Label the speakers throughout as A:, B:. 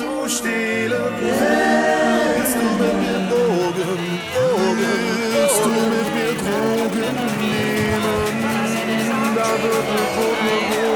A: zu stehlen. Willst du mit mir Drogen, Drogen, willst du mit mir Drogen nehmen? Da wird mir Drogen, Drogen.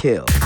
A: Kill.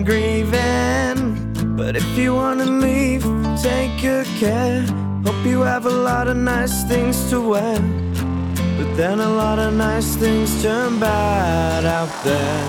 A: I'm grieving. But if you wanna leave, take good care. Hope you have a lot of nice things to wear. But then a lot of nice things turn bad out there.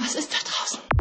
B: was ist da draußen?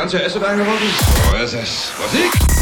C: Ganze Essen eingeworfen? So ist es.
D: Thank